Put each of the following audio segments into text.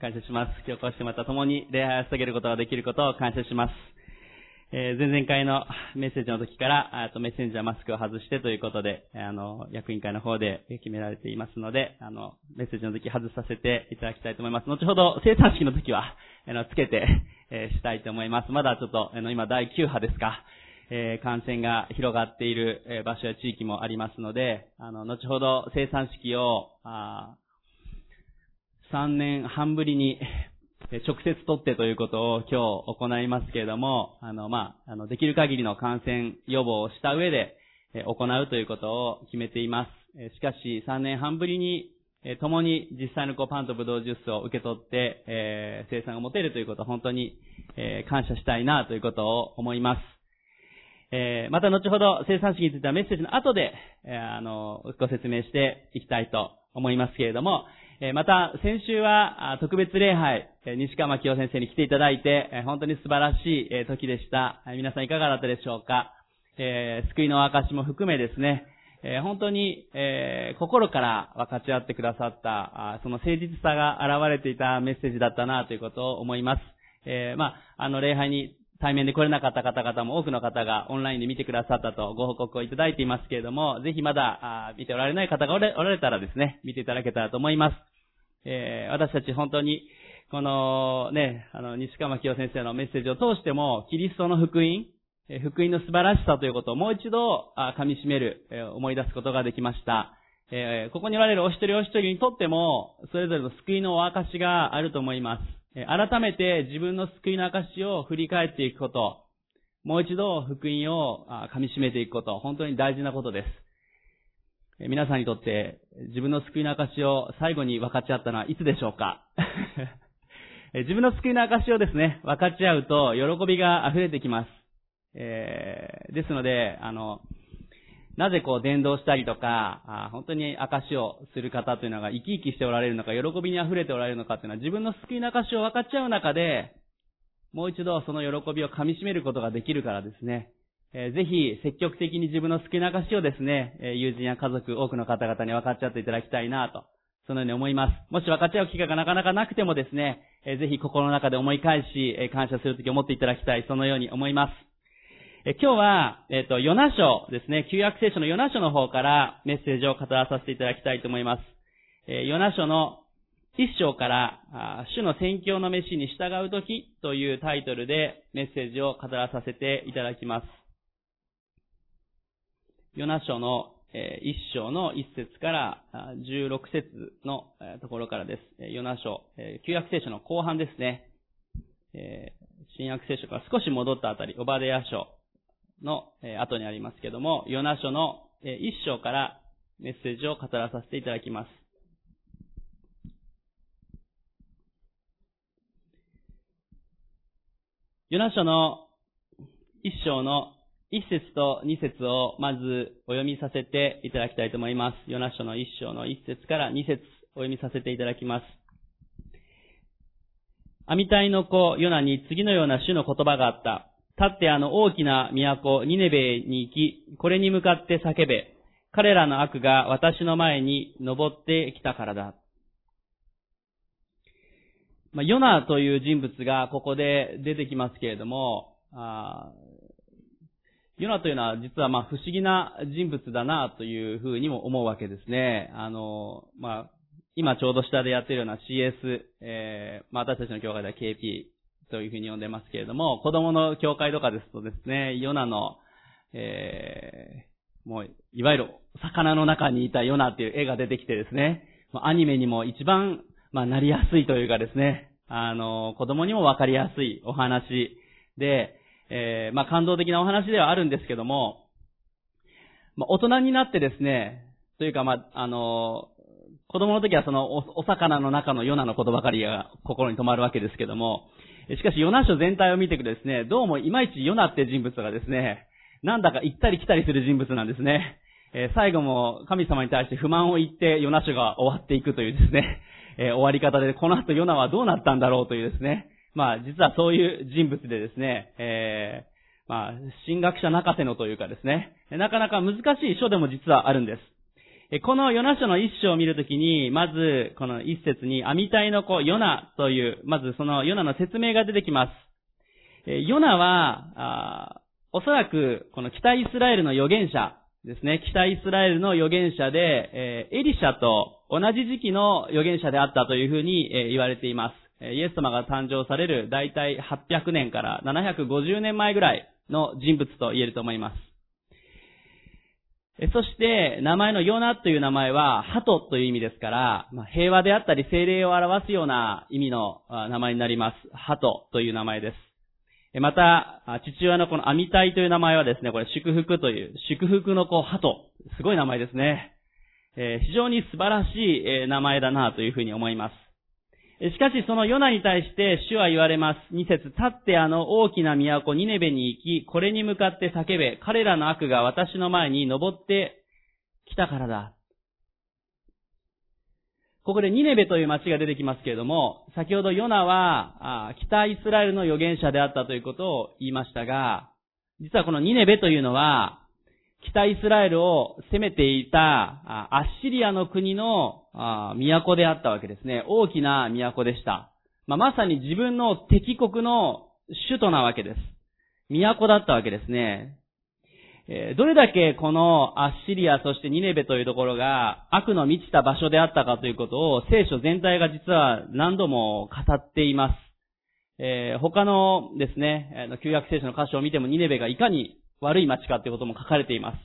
感謝します。今日こうしてまた共に礼拝を捧げることができることを感謝します。えー、前々回のメッセージの時から、あとメッセンジャーマスクを外してということで、あの、役員会の方で決められていますので、あの、メッセージの時外させていただきたいと思います。後ほど生産式の時は、あの、つけて、えー、したいと思います。まだちょっと、あの、今第9波ですか、えー、感染が広がっている、場所や地域もありますので、あの、後ほど生産式を、あ3年半ぶりに直接取ってということを今日行いますけれども、あの、まあ、あの、できる限りの感染予防をした上で行うということを決めています。しかし、3年半ぶりに共に実際のこうパンとブドウジュースを受け取って、えー、生産が持てるということを本当に、えー、感謝したいなということを思います。えー、また後ほど生産式についてはメッセージの後で、えー、あの、ご説明していきたいと思いますけれども、また、先週は特別礼拝、西川清先生に来ていただいて、本当に素晴らしい時でした。皆さんいかがだったでしょうかえ救いの証も含めですね、え本当に、え心から分かち合ってくださった、その誠実さが現れていたメッセージだったなということを思います。えまあ、あの、礼拝に対面で来れなかった方々も多くの方がオンラインで見てくださったとご報告をいただいていますけれども、ぜひまだ見ておられない方がおられたらですね、見ていただけたらと思います。えー、私たち本当に、このね、あの、西川清先生のメッセージを通しても、キリストの福音、福音の素晴らしさということをもう一度噛み締める、思い出すことができました。えここにおられるお一人お一人にとっても、それぞれの救いのお証があると思います。改めて自分の救いの証を振り返っていくこと、もう一度福音を噛み締めていくこと、本当に大事なことです。皆さんにとって自分の救いの証を最後に分かち合ったのはいつでしょうか？自分の救いの証をですね、分かち合うと喜びが溢れてきます。えー、ですので、あの、なぜこう伝道したりとか、本当に証をする方というのが生き生きしておられるのか、喜びに溢れておられるのかというのは自分の救いの証を分かち合う中で、もう一度その喜びを噛み締めることができるからですね。ぜひ積極的に自分の好きな証をですね、友人や家族、多くの方々に分かっち合っていただきたいなと、そのように思います。もし分かっち合う機会がなかなかなくてもですね、ぜひ心の中で思い返し、感謝するとき思っていただきたい、そのように思います。今日は、えっ、と、ヨナ書ですね、旧約聖書のヨナ書の方からメッセージを語らさせていただきたいと思います。えヨナ書の一章から、主の宣教の飯に従うときというタイトルでメッセージを語らさせていただきます。ヨナ書の一章の一節から十六節のところからです。ヨナ書、旧約聖書の後半ですね。新約聖書から少し戻ったあたり、オバデヤ書の後にありますけども、ヨナ書の一章からメッセージを語らさせていただきます。ヨナ書の一章の一節と二節をまずお読みさせていただきたいと思います。ヨナ書の一章の一節から二節お読みさせていただきます。アミタイの子ヨナに次のような主の言葉があった。立ってあの大きな都、ニネベに行き、これに向かって叫べ。彼らの悪が私の前に登ってきたからだ。まあ、ヨナという人物がここで出てきますけれども、あヨナというのは実はまあ不思議な人物だなというふうにも思うわけですね。あの、まあ、今ちょうど下でやっているような CS、えー、まあ私たちの教会では KP というふうに呼んでますけれども、子供の教会とかですとですね、ヨナの、えー、もう、いわゆる魚の中にいたヨナっていう絵が出てきてですね、アニメにも一番、まあ、なりやすいというかですね、あの、子供にもわかりやすいお話で、えー、まあ、感動的なお話ではあるんですけども、まあ、大人になってですね、というか、まあ、あの、子供の時はそのお、お魚の中のヨナのことばかりが心に留まるわけですけども、しかしヨナ書全体を見ていくとですね、どうもいまいちヨナって人物がですね、なんだか行ったり来たりする人物なんですね。えー、最後も神様に対して不満を言ってヨナ書が終わっていくというですね、えー、終わり方で、この後ヨナはどうなったんだろうというですね、まあ、実はそういう人物でですね、えー、まあ、神学者泣かせのというかですね、なかなか難しい書でも実はあるんです。このヨナ書の一章を見るときに、まず、この一節に、網体の子、ヨナという、まずそのヨナの説明が出てきます。ヨナは、おそらく、この北イスラエルの預言者ですね、北イスラエルの預言者で、エリシャと同じ時期の預言者であったというふうに言われています。イエス様が誕生される大体800年から750年前ぐらいの人物と言えると思います。そして、名前のヨナという名前は、鳩という意味ですから、平和であったり精霊を表すような意味の名前になります。鳩という名前です。また、父親のこのアミタイという名前はですね、これ祝福という、祝福の子、鳩。すごい名前ですね。え、非常に素晴らしい名前だなというふうに思います。しかしそのヨナに対して主は言われます。二節、立ってあの大きな都ニネベに行き、これに向かって叫べ、彼らの悪が私の前に登ってきたからだ。ここでニネベという町が出てきますけれども、先ほどヨナは北イスラエルの預言者であったということを言いましたが、実はこのニネベというのは、北イスラエルを攻めていたアッシリアの国の都であったわけですね。大きな都でした。まあ、まさに自分の敵国の首都なわけです。都だったわけですね。どれだけこのアッシリアそしてニネベというところが悪の満ちた場所であったかということを聖書全体が実は何度も語っています。えー、他のですね、旧約聖書の箇所を見てもニネベがいかに悪い町かということも書かれています。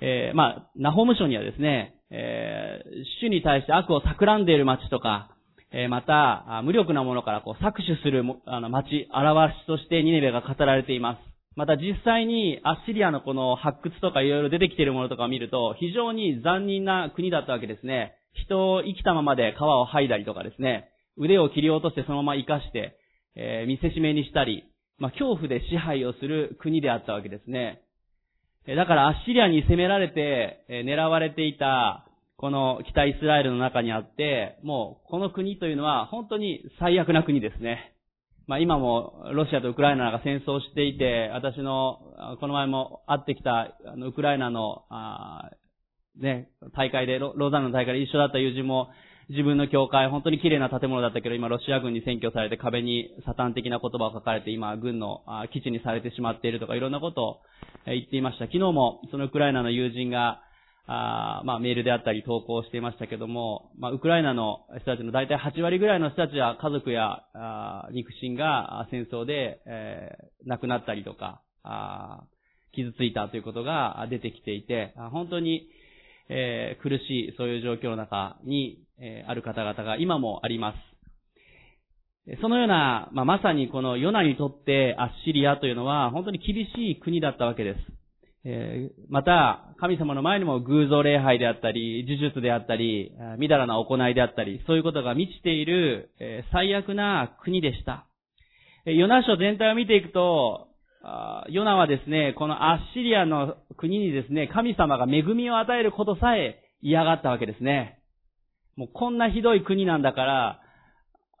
えー、まあ、ナホム書にはですね、えー、主に対して悪を企んでいる町とか、えー、また、無力なものからこう搾取するあの町、表しとしてニネベが語られています。また実際にアッシリアのこの発掘とかいろいろ出てきているものとかを見ると、非常に残忍な国だったわけですね。人を生きたままで皮を剥いだりとかですね、腕を切り落としてそのまま生かして、えー、見せしめにしたり、まあ、恐怖で支配をする国であったわけですね。だからアッシリアに攻められて、狙われていた、この北イスラエルの中にあって、もうこの国というのは本当に最悪な国ですね。まあ今もロシアとウクライナが戦争していて、私のこの前も会ってきたあのウクライナの、あね、大会でロ、ローザンの大会で一緒だった友人も自分の教会、本当に綺麗な建物だったけど、今ロシア軍に占拠されて壁にサタン的な言葉を書かれて、今軍の基地にされてしまっているとか、いろんなことを言っていました。昨日もそのウクライナの友人が、あまあ、メールであったり投稿していましたけども、まあ、ウクライナの人たちの大体8割ぐらいの人たちは家族やあ肉親が戦争で、えー、亡くなったりとか、あ傷ついたということが出てきていて、本当に、えー、苦しいそういう状況の中に、えー、ある方々が今もあります。そのような、まあ、まさにこのヨナにとってアッシリアというのは本当に厳しい国だったわけです。えー、また、神様の前にも偶像礼拝であったり、呪術であったり、みだらな行いであったり、そういうことが満ちている、え、最悪な国でした。ヨナ書全体を見ていくと、ヨナはですね、このアッシリアの国にですね、神様が恵みを与えることさえ嫌がったわけですね。もうこんなひどい国なんだから、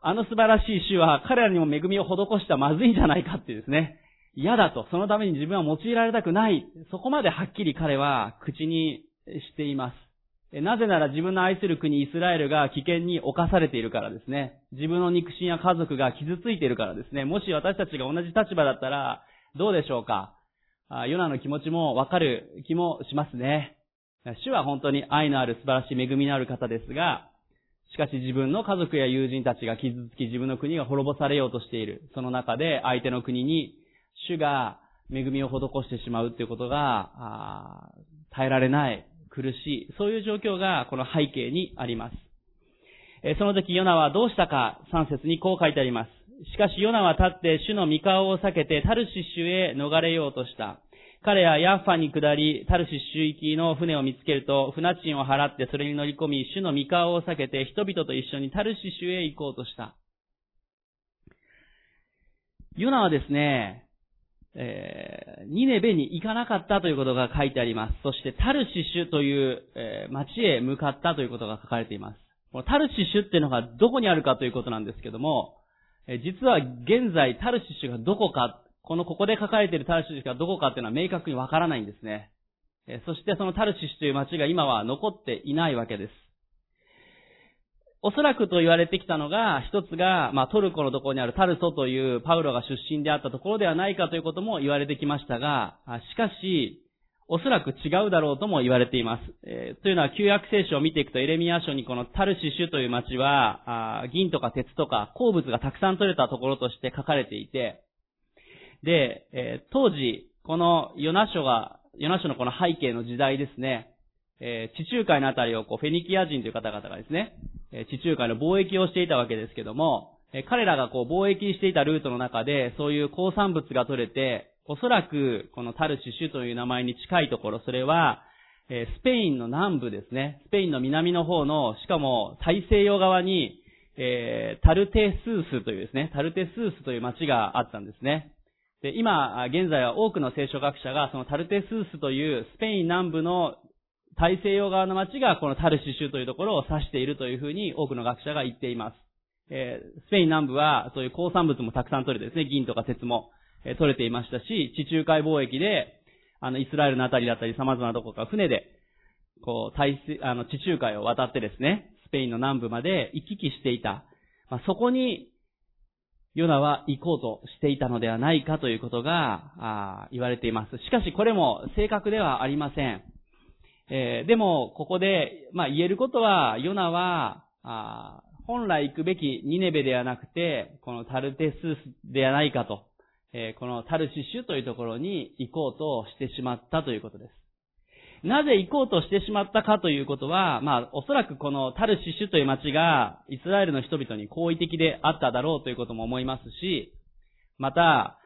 あの素晴らしい主は彼らにも恵みを施したらまずいんじゃないかってですね。嫌だと。そのために自分は用いられたくない。そこまではっきり彼は口にしています。なぜなら自分の愛する国イスラエルが危険に侵されているからですね。自分の肉親や家族が傷ついているからですね。もし私たちが同じ立場だったら、どうでしょうか？ヨナの気持ちもわかる気もしますね。主は本当に愛のある素晴らしい恵みのある方ですが、しかし自分の家族や友人たちが傷つき自分の国が滅ぼされようとしている。その中で相手の国に主が恵みを施してしまうということが、耐えられない、苦しい、そういう状況がこの背景にあります。その時ヨナはどうしたか、3節にこう書いてあります。しかしヨナは立って主の御顔を避けてタルシッシュへ逃れようとした。彼はヤッファに下り、タルシッシュ行きの船を見つけると、船賃を払ってそれに乗り込み、主の御顔を避けて人々と一緒にタルシッシュへ行こうとした。ヨナはですね、えー、ニネベに行かなかったということが書いてあります。そしてタルシッシュという、えー、町へ向かったということが書かれています。このタルシッシュっていうのがどこにあるかということなんですけども、実は現在タルシシュがどこか、このここで書かれているタルシシュがどこかっていうのは明確にわからないんですね。そしてそのタルシシュという町が今は残っていないわけです。おそらくと言われてきたのが、一つが、まあ、トルコのところにあるタルソというパウロが出身であったところではないかということも言われてきましたが、しかし、おそらく違うだろうとも言われています。えー、というのは、旧約聖書を見ていくと、エレミア書にこのタルシシュという町は、あ銀とか鉄とか鉱物がたくさん取れたところとして書かれていて、で、えー、当時、このヨナ書が、ヨナ書のこの背景の時代ですね、えー、地中海のあたりをこうフェニキア人という方々がですね、え地中海の貿易をしていたわけですけども、え彼らがこう貿易していたルートの中で、そういう鉱産物が取れて、おそらく、このタルシシュという名前に近いところ、それは、えスペインの南部ですね。スペインの南の方の、しかも大西洋側に、えー、タルテスースというですね、タルテスースという町があったんですね。で、今、現在は多くの聖書学者が、そのタルテスースというスペイン南部の大西洋側の町がこのタルシシュというところを指しているというふうに多くの学者が言っています。えー、スペイン南部はそういう鉱産物もたくさん取れてですね、銀とか鉄も。え取れていましたし、地中海貿易で、あの、イスラエルのあたりだったり様々なところから船で、こう、大西、あの、地中海を渡ってですね、スペインの南部まで行き来していた。まあ、そこに、ヨナは行こうとしていたのではないかということが、ああ言われています。しかしこれも正確ではありません。えー、でも、ここで、まあ、言えることは、ヨナは、ああ本来行くべきニネベではなくて、このタルテススではないかとえこのタルシシュというところに行こうとしてしまったということです。なぜ行こうとしてしまったかということは、まあ、おそらくこのタルシシュという町が、イスラエルの人々に好意的であっただろうということも思いますし、また、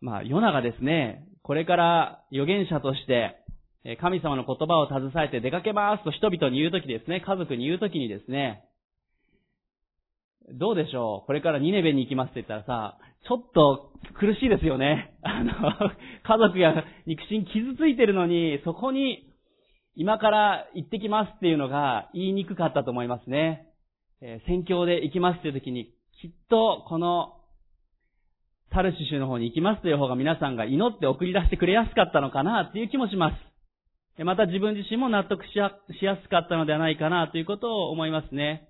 まあ、ヨナがですね、これから預言者として、神様の言葉を携えて出かけますと人々に言うときですね、家族に言うときにですね、どうでしょう？これからニネベに行きますって言ったらさ、ちょっと苦しいですよね。あの、家族や肉親傷ついてるのに、そこに今から行ってきますっていうのが言いにくかったと思いますね。えー、宣教で行きますっていう時に、きっとこのタルシシュの方に行きますという方が皆さんが祈って送り出してくれやすかったのかなっていう気もします。また自分自身も納得しやすかったのではないかなということを思いますね。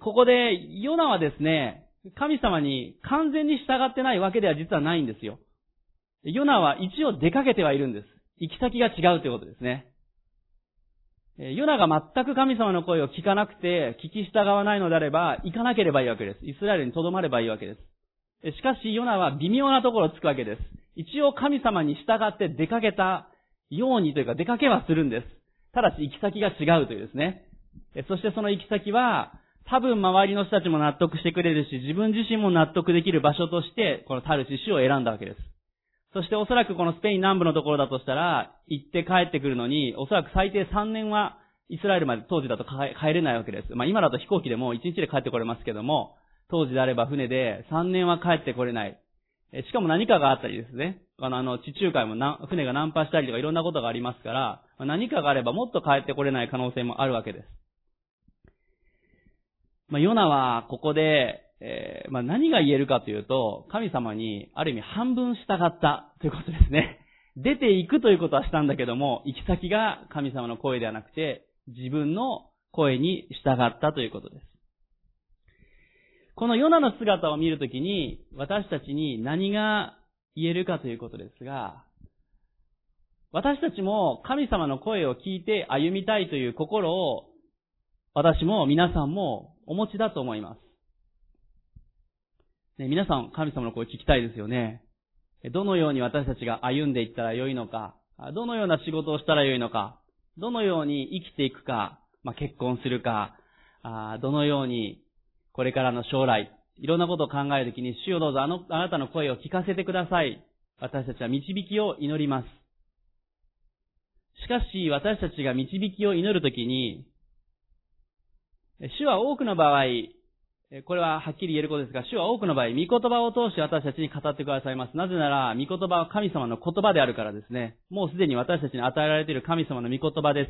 ここで、ヨナはですね、神様に完全に従ってないわけでは実はないんですよ。ヨナは一応出かけてはいるんです。行き先が違うということですね。ヨナが全く神様の声を聞かなくて、聞き従わないのであれば、行かなければいいわけです。イスラエルに留まればいいわけです。しかし、ヨナは微妙なところをつくわけです。一応神様に従って出かけたようにというか、出かけはするんです。ただし、行き先が違うというですね。そしてその行き先は、多分周りの人たちも納得してくれるし、自分自身も納得できる場所として、このタルシシを選んだわけです。そしておそらくこのスペイン南部のところだとしたら、行って帰ってくるのに、おそらく最低3年はイスラエルまで当時だと帰れないわけです。まあ今だと飛行機でも1日で帰ってこれますけども、当時であれば船で3年は帰ってこれない。しかも何かがあったりですね。あの、あの地中海もな船が難破したりとかいろんなことがありますから、何かがあればもっと帰ってこれない可能性もあるわけです。まあ、ヨナはここで、えー、まあ、何が言えるかというと、神様にある意味半分従ったということですね。出ていくということはしたんだけども、行き先が神様の声ではなくて、自分の声に従ったということです。このヨナの姿を見るときに、私たちに何が言えるかということですが、私たちも神様の声を聞いて歩みたいという心を、私も皆さんもお持ちだと思います。ね、皆さん、神様の声聞きたいですよね。どのように私たちが歩んでいったらよいのか、どのような仕事をしたらよいのか、どのように生きていくか、まあ、結婚するか、あどのようにこれからの将来、いろんなことを考えるときに、主よどうぞあの、あなたの声を聞かせてください。私たちは導きを祈ります。しかし、私たちが導きを祈るときに、主は多くの場合、これははっきり言えることですが、主は多くの場合、御言葉を通して私たちに語ってくださいます。なぜなら、御言葉は神様の言葉であるからですね。もうすでに私たちに与えられている神様の御言葉で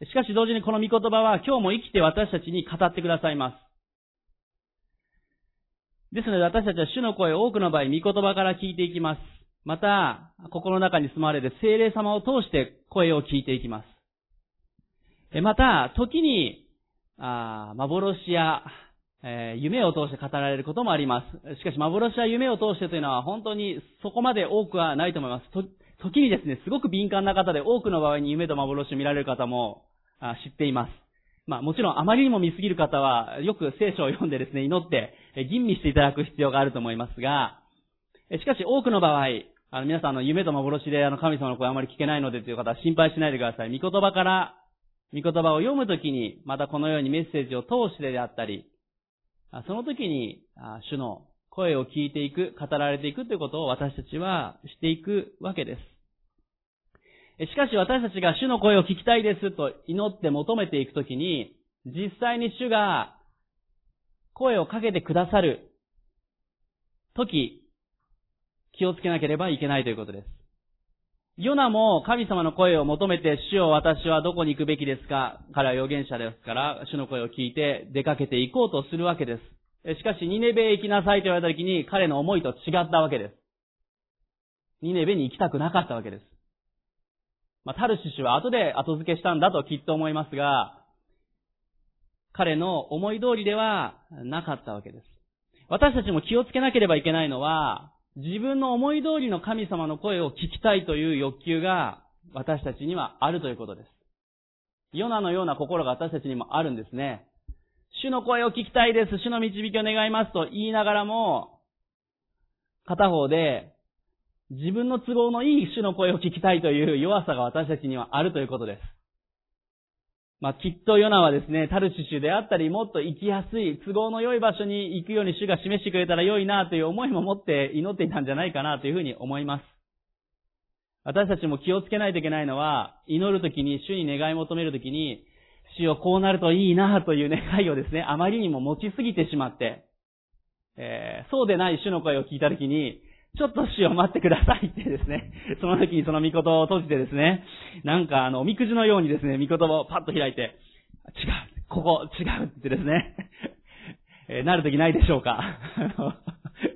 す。しかし同時にこの御言葉は今日も生きて私たちに語ってくださいます。ですので私たちは主の声を多くの場合、御言葉から聞いていきます。また、心の中に住まわれる精霊様を通して声を聞いていきます。また、時に、あ幻や、えー、夢を通して語られることもあります。しかし、幻や夢を通してというのは本当にそこまで多くはないと思います。と時にですね、すごく敏感な方で多くの場合に夢と幻を見られる方もあ知っています。まあもちろんあまりにも見すぎる方はよく聖書を読んでですね、祈って吟味していただく必要があると思いますが、しかし多くの場合、あの皆さんの夢と幻であの神様の声あまり聞けないのでという方は心配しないでください。御言葉から、御言葉を読むときに、またこのようにメッセージを通してであったり、その時に主の声を聞いていく、語られていくということを私たちはしていくわけです。しかし私たちが主の声を聞きたいですと祈って求めていくときに、実際に主が声をかけてくださる時、気をつけなければいけないということです。ヨナも神様の声を求めて、主を私はどこに行くべきですか？彼は預言者ですから、主の声を聞いて出かけて行こうとするわけです。しかし、ニネベへ行きなさいと言われた時に、彼の思いと違ったわけです。ニネベに行きたくなかったわけです。まあ、タルシシは後で後付けしたんだときっと思いますが、彼の思い通りではなかったわけです。私たちも気をつけなければいけないのは、自分の思い通りの神様の声を聞きたいという欲求が私たちにはあるということです。ヨナのような心が私たちにもあるんですね。主の声を聞きたいです。主の導きを願いますと言いながらも、片方で自分の都合のいい主の声を聞きたいという弱さが私たちにはあるということです。まあ、きっとヨナはですね、タルシシュであったり、もっと行きやすい、都合の良い場所に行くように主が示してくれたら良いなという思いも持って祈っていたんじゃないかなというふうに思います。私たちも気をつけないといけないのは、祈るときに、主に願い求めるときに、主をこうなるといいなという願いをですね、あまりにも持ちすぎてしまって、えー、そうでない主の声を聞いたときに、ちょっと死を待ってくださいってですね、その時にその御言を閉じてですね、なんかあの、おみくじのようにですね、御言葉をパッと開いて、違う、ここ、違うってですね、えー、なる時ないでしょうか。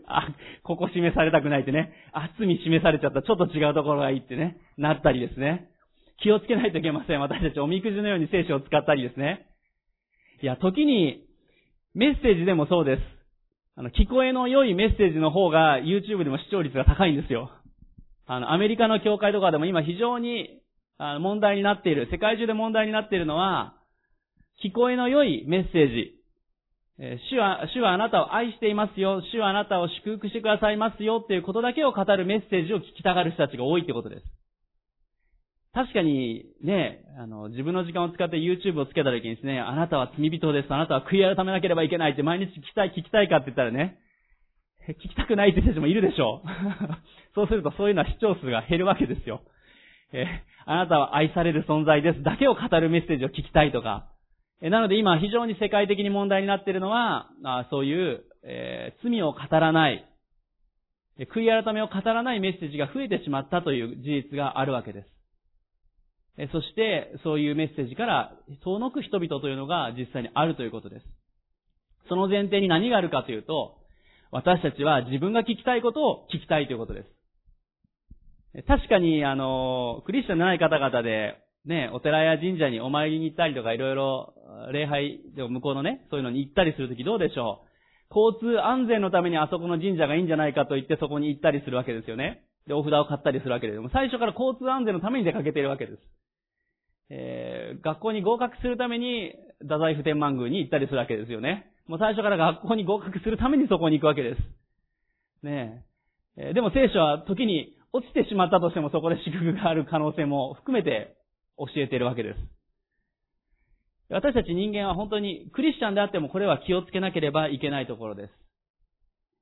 あ、ここ示されたくないってね、厚み示されちゃった、ちょっと違うところがいいってね、なったりですね。気をつけないといけません。私たちおみくじのように聖書を使ったりですね。いや、時に、メッセージでもそうです。あの、聞こえの良いメッセージの方が YouTube でも視聴率が高いんですよ。あの、アメリカの教会とかでも今非常に問題になっている、世界中で問題になっているのは、聞こえの良いメッセージ。え主は、主はあなたを愛していますよ。主はあなたを祝福してくださいますよっていうことだけを語るメッセージを聞きたがる人たちが多いってことです。確かにね、あの、自分の時間を使って YouTube をつけた時にですね、あなたは罪人です。あなたは悔い改めなければいけないって毎日聞きたい、聞きたいかって言ったらね、聞きたくないって人たちもいるでしょう。そうするとそういうのは視聴数が減るわけですよ。えあなたは愛される存在ですだけを語るメッセージを聞きたいとか。えなので今非常に世界的に問題になっているのは、あそういう、えー、罪を語らない、悔い改めを語らないメッセージが増えてしまったという事実があるわけです。そして、そういうメッセージから遠のく人々というのが実際にあるということです。その前提に何があるかというと、私たちは自分が聞きたいことを聞きたいということです。確かに、あの、クリスチャンのない方々で、ね、お寺や神社にお参りに行ったりとか、いろいろ礼拝でも向こうのね、そういうのに行ったりするときどうでしょう交通安全のためにあそこの神社がいいんじゃないかと言ってそこに行ったりするわけですよね。で、お札を買ったりするわけです。最初から交通安全のために出かけているわけです。えー、学校に合格するために、太宰府天満宮に行ったりするわけですよね。もう最初から学校に合格するためにそこに行くわけです。ねえ。えー、でも聖書は時に落ちてしまったとしてもそこで祝福がある可能性も含めて教えているわけです。私たち人間は本当にクリスチャンであってもこれは気をつけなければいけないところです。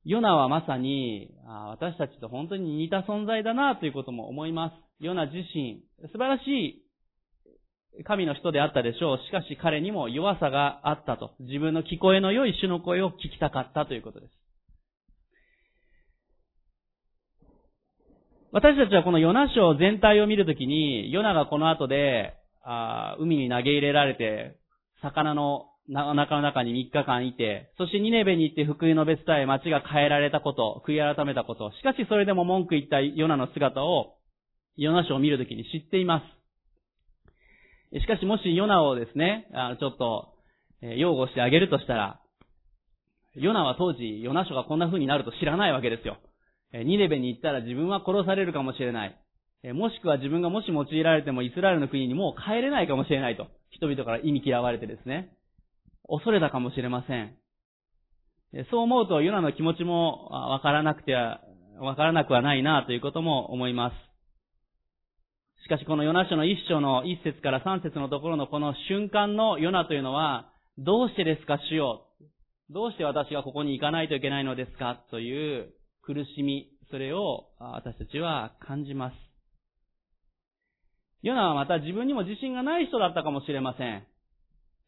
ヨナはまさに、私たちと本当に似た存在だなということも思います。ヨナ自身、素晴らしい神の人であったでしょう。しかし彼にも弱さがあったと。自分の聞こえの良い主の声を聞きたかったということです。私たちはこのヨナ書全体を見るときに、ヨナがこの後で、あ海に投げ入れられて、魚のな、中の中に3日間いて、そしてニネベに行って福音の別伝え、町が変えられたこと、悔い改めたこと、しかしそれでも文句言ったヨナの姿を、ヨナ書を見るときに知っています。しかしもしヨナをですね、あの、ちょっと、え擁護してあげるとしたら、ヨナは当時、ヨナ書がこんな風になると知らないわけですよ。えニネベに行ったら自分は殺されるかもしれない。えもしくは自分がもし用いられてもイスラエルの国にもう帰れないかもしれないと。人々から意味嫌われてですね。恐れたかもしれません。そう思うとヨナの気持ちもわからなくては、わからなくはないなということも思います。しかしこのヨナ書の一章の一節から三節のところのこの瞬間のヨナというのは、どうしてですか主よどうして私がここに行かないといけないのですかという苦しみ、それを私たちは感じます。ヨナはまた自分にも自信がない人だったかもしれません。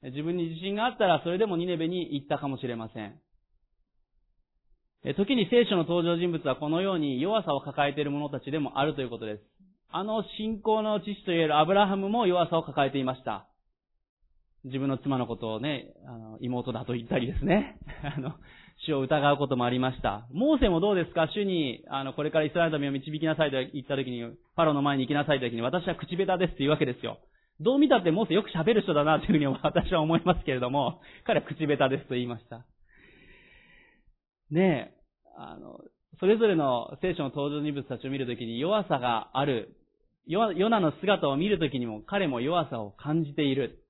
自分に自信があったらそれでもニネベに行ったかもしれません。時に聖書の登場人物はこのように弱さを抱えている者たちでもあるということです。あの信仰の父といえるアブラハムも弱さを抱えていました。自分の妻のことをね、あの、妹だと言ったりですね。あの、主を疑うこともありました。モーセもどうですか？主に、あの、これからイスラエルの民を導きなさいと言った時に、パロの前に行きなさいと時に、私は口下手ですって言うわけですよ。どう見たってモーセよく喋る人だなというふうに 私は思いますけれども、彼は口下手ですと言いました。ねえ、あの、それぞれの聖書の登場人物たちを見るときに弱さがある。ヨナの姿を見るときにも彼も弱さを感じている。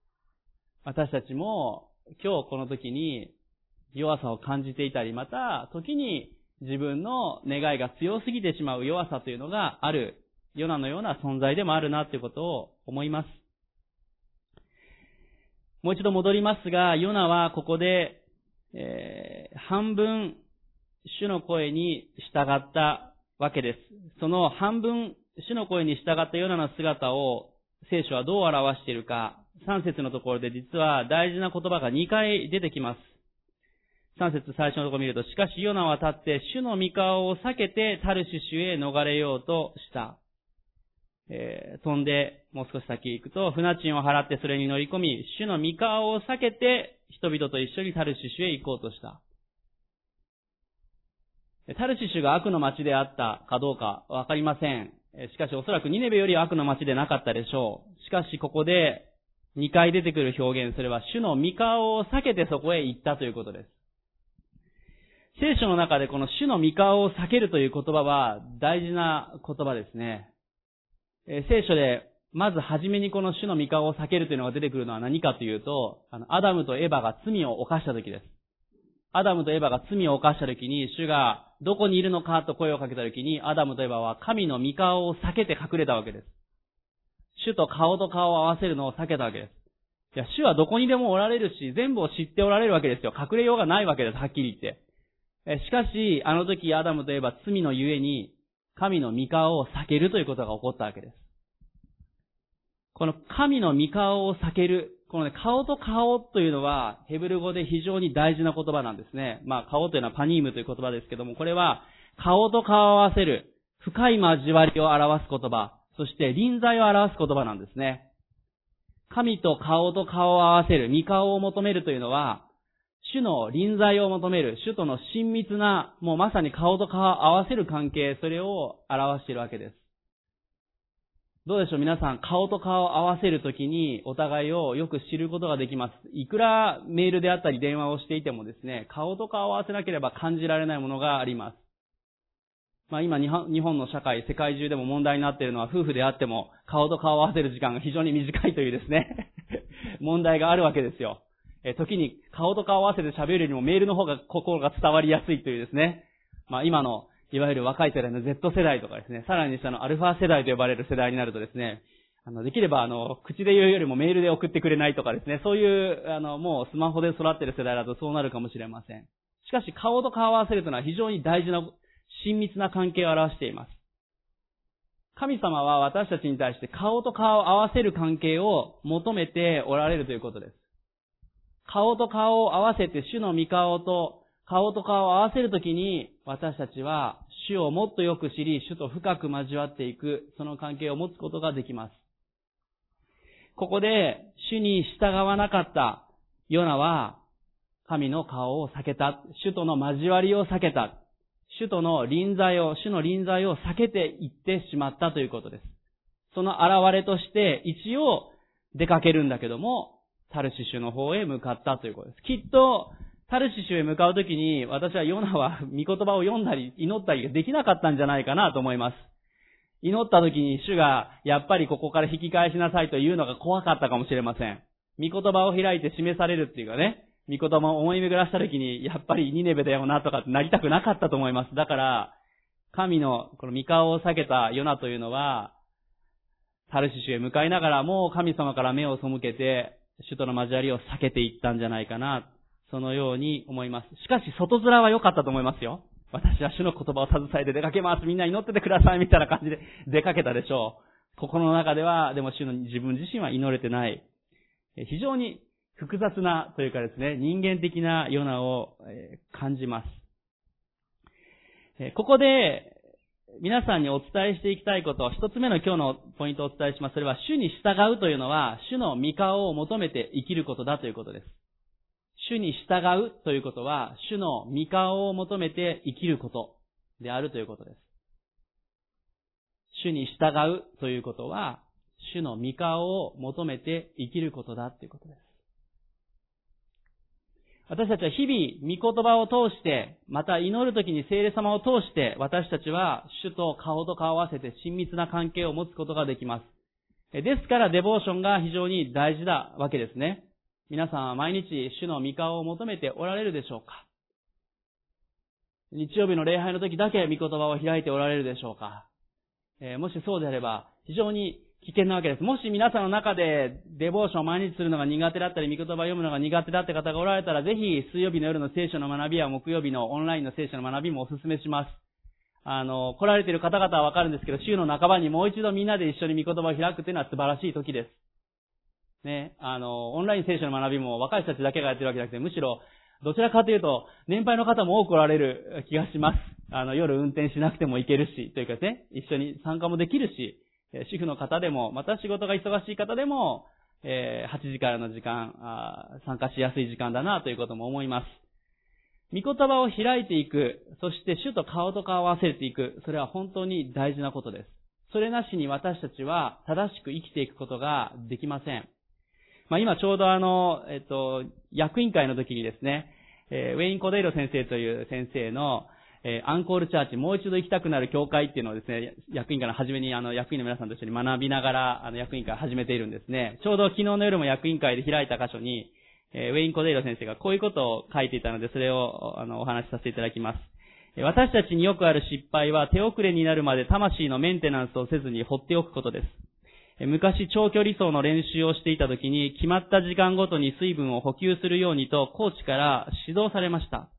私たちも今日この時に弱さを感じていたり、また時に自分の願いが強すぎてしまう弱さというのがある、ヨナのような存在でもあるなということを思います。もう一度戻りますが、ヨナはここで、えー、半分主の声に従ったわけです。その半分主の声に従ったヨナの姿を聖書はどう表しているか、3節のところで実は大事な言葉が2回出てきます。3節最初のところを見ると、しかしヨナは立って、主の御顔を避けてタルシシュへ逃れようとした。えー、飛んで、もう少し先行くと、船賃を払ってそれに乗り込み、主の御顔を避けて、人々と一緒にタルシシュへ行こうとした。タルシシュが悪の町であったかどうかわかりません。しかしおそらくニネベより悪の町でなかったでしょう。しかしここで2回出てくる表現、それは主の御顔を避けてそこへ行ったということです。聖書の中でこの主の御顔を避けるという言葉は大事な言葉ですね。聖書でまず初めにこの主の御顔を避けるというのが出てくるのは何かというと、あの、アダムとエバが罪を犯した時です。アダムとエバが罪を犯した時に、主がどこにいるのかと声をかけた時に、アダムとエバは神の御顔を避けて隠れたわけです。主と顔と顔を合わせるのを避けたわけです。いや、主はどこにでもおられるし、全部を知っておられるわけですよ。隠れようがないわけです、はっきり言って。しかし、あの時アダムといえば罪のゆえに、神の御顔を避けるということが起こったわけです。この神の御顔を避ける、このね、顔と顔というのは、ヘブル語で非常に大事な言葉なんですね。まあ、顔というのはパニームという言葉ですけども、これは、顔と顔を合わせる、深い交わりを表す言葉、そして臨在を表す言葉なんですね。神と顔と顔を合わせる、見顔を求めるというのは、主の臨在を求める、主との親密な、もうまさに顔と顔を合わせる関係、それを表しているわけです。どうでしょう？皆さん、顔と顔を合わせるときにお互いをよく知ることができます。いくらメールであったり電話をしていてもですね、顔と顔を合わせなければ感じられないものがあります。まあ今日本の社会、世界中でも問題になっているのは夫婦であっても顔と顔を合わせる時間が非常に短いというですね 問題があるわけですよ。え時に顔と顔を合わせて喋るよりもメールの方が心が伝わりやすいというですね。まあ今のいわゆる若い世代の Z 世代とかですね、さらに下のアルファ世代と呼ばれる世代になるとですね、あの、できればあの、口で言うよりもメールで送ってくれないとかですね、そういう、あの、もうスマホで育ってる世代だとそうなるかもしれません。しかし顔と顔を合わせるというのは非常に大事な親密な関係を表しています。神様は私たちに対して顔と顔を合わせる関係を求めておられるということです。顔と顔を合わせて主の御顔と顔と顔を合わせるときに私たちは主をもっとよく知り、主と深く交わっていく、その関係を持つことができます。ここで主に従わなかったヨナは神の顔を避けた。主との交わりを避けた。主との臨在を、主の臨在を避けていってしまったということです。その現れとして一応出かけるんだけども、タルシシュの方へ向かったということです。きっと、タルシシュへ向かうときに、私はヨナは御言葉を読んだり、祈ったりができなかったんじゃないかなと思います。祈ったときに主が、やっぱりここから引き返しなさいというのが怖かったかもしれません。御言葉を開いて示されるっていうかね、御言葉を思い巡らしたときに、やっぱりニネベだよなとかってなりたくなかったと思います。だから、神のこの御顔を避けたヨナというのは、タルシシュへ向かいながらもう神様から目を背けて、主との交わりを避けていったんじゃないかな、そのように思います。しかし、外面は良かったと思いますよ。私は主の言葉を携えて出かけます。みんな祈っててください。みたいな感じで 出かけたでしょう。心の中では、でも主の自分自身は祈れてない。非常に複雑なというかですね、人間的なヨナを感じます。ここで、皆さんにお伝えしていきたいこと、一つ目の今日のポイントをお伝えします。それは、主に従うというのは、主の御顔を求めて生きることだということです。主に従うということは、主の御顔を求めて生きることであるということです。主に従うということは、主の御顔を求めて生きることだということです。私たちは日々、御言葉を通して、また祈るときに聖霊様を通して、私たちは主と顔と顔を合わせて親密な関係を持つことができます。ですからデボーションが非常に大事なわけですね。皆さんは毎日主の御顔を求めておられるでしょうか？日曜日の礼拝の時だけ御言葉を開いておられるでしょうか、えー、もしそうであれば、非常に危険なわけです。もし皆さんの中でデボーションを毎日するのが苦手だったり、御言葉を読むのが苦手だって方がおられたら、ぜひ水曜日の夜の聖書の学びや木曜日のオンラインの聖書の学びもお勧めします。あの、来られている方々はわかるんですけど、週の半ばにもう一度みんなで一緒に御言葉を開くというのは素晴らしい時です。ね、あの、オンライン聖書の学びも若い人たちだけがやってるわけじゃなくて、むしろ、どちらかというと、年配の方も多くおられる気がします。あの、夜運転しなくても行けるし、というかね、一緒に参加もできるし、主婦の方でも、また仕事が忙しい方でも、えー、8時からの時間参加しやすい時間だなということも思います。御言葉を開いていく、そして主と顔と顔を合わせていく、それは本当に大事なことです。それなしに私たちは正しく生きていくことができません。まあ、今ちょうどあの、えっと、役員会の時にですね、えー、ウェイン・コデイロ先生という先生の、えー、アンコールチャーチ、もう一度行きたくなる教会っていうのをですね、役員から初めにあの役員の皆さんと一緒に学びながら、あの役員会始めているんですね。ちょうど昨日の夜も役員会で開いた箇所に、えー、ウェイン・コデイロ先生がこういうことを書いていたので、それをあのお話しさせていただきます。私たちによくある失敗は手遅れになるまで魂のメンテナンスをせずに放っておくことです。昔長距離走の練習をしていた時に決まった時間ごとに水分を補給するようにとコーチから指導されました。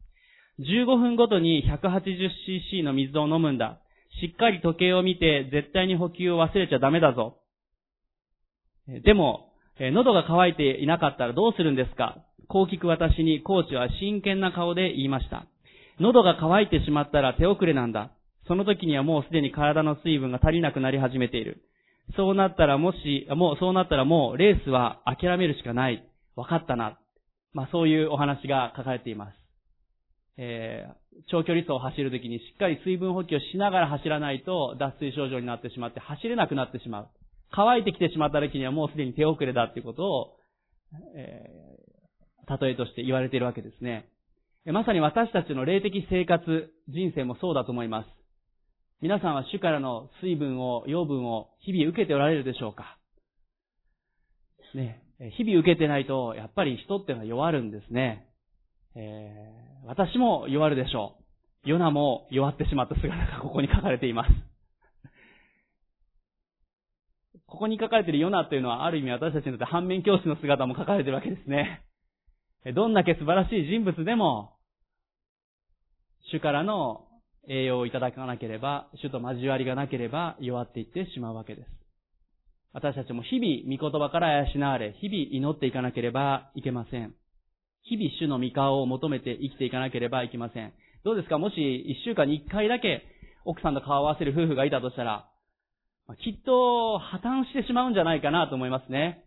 15分ごとに 180cc の水を飲むんだ。しっかり時計を見て絶対に補給を忘れちゃダメだぞ。でも、喉が渇いていなかったらどうするんですか？こう聞く私にコーチは真剣な顔で言いました。喉が渇いてしまったら手遅れなんだ。その時にはもうすでに体の水分が足りなくなり始めている。そうなったらもし、もうそうなったらもうレースは諦めるしかない。わかったな。まあそういうお話が書かれています。えー、長距離走を走るときにしっかり水分補給をしながら走らないと脱水症状になってしまって走れなくなってしまう。乾いてきてしまったときにはもうすでに手遅れだっていうことを、えー、例えとして言われているわけですね。まさに私たちの霊的生活、人生もそうだと思います。皆さんは主からの水分を、養分を日々受けておられるでしょうか？ね、日々受けてないと、やっぱり人ってのは弱るんですね。えー、私も弱るでしょう。ヨナも弱ってしまった姿がここに書かれています。ここに書かれているヨナというのはある意味私たちにとって反面教師の姿も書かれているわけですね。どんだけ素晴らしい人物でも、主からの栄養をいただかなければ、主と交わりがなければ弱っていってしまうわけです。私たちも日々御言葉から養われ、日々祈っていかなければいけません。日々主の御顔を求めて生きていかなければいけません。どうですか？もし一週間に一回だけ奥さんと顔を合わせる夫婦がいたとしたら、きっと破綻してしまうんじゃないかなと思いますね。